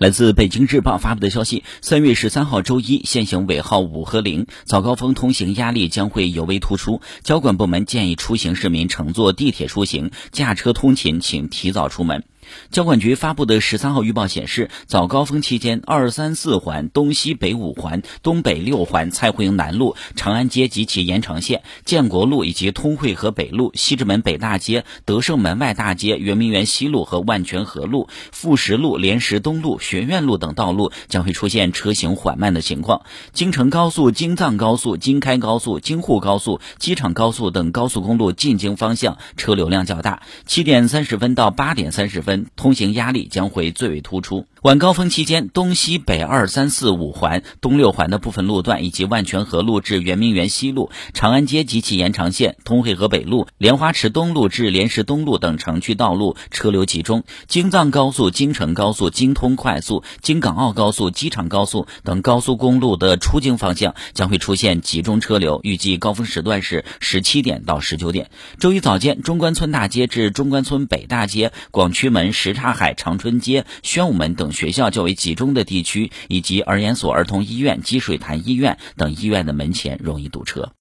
来自北京日报发布的消息，三月十三号周一，限行尾号五和零，早高峰通行压力将会尤为突出。交管部门建议出行市民乘坐地铁出行，驾车通勤请提早出门。交管局发布的十三号预报显示，早高峰期间，二三四环、东西北五环、东北六环、蔡胡营南路、长安街及其延长线、建国路以及通惠河北路、西直门北大街、德胜门外大街、圆明园西路和万泉河路、富石路、莲石东路、学院路等道路将会出现车行缓慢的情况。京承高速、京藏高速、京开高速、京沪高速、机场高速等高速公路进京方向车流量较大。七点三十分到八点三十分。通行压力将会最为突出。晚高峰期间，东西北二三四五环、东六环的部分路段，以及万泉河路至圆明园西路、长安街及其延长线、通惠河北路、莲花池东路至莲石东路等城区道路车流集中。京藏高速、京承高速、京通快速、京港澳高速、机场高速等高速公路的出京方向将会出现集中车流，预计高峰时段是十七点到十九点。周一早间，中关村大街至中关村北大街、广渠门、什刹海、长春街、宣武门等学校较为集中的地区，以及儿研所、儿童医院、积水潭医院等医院的门前容易堵车。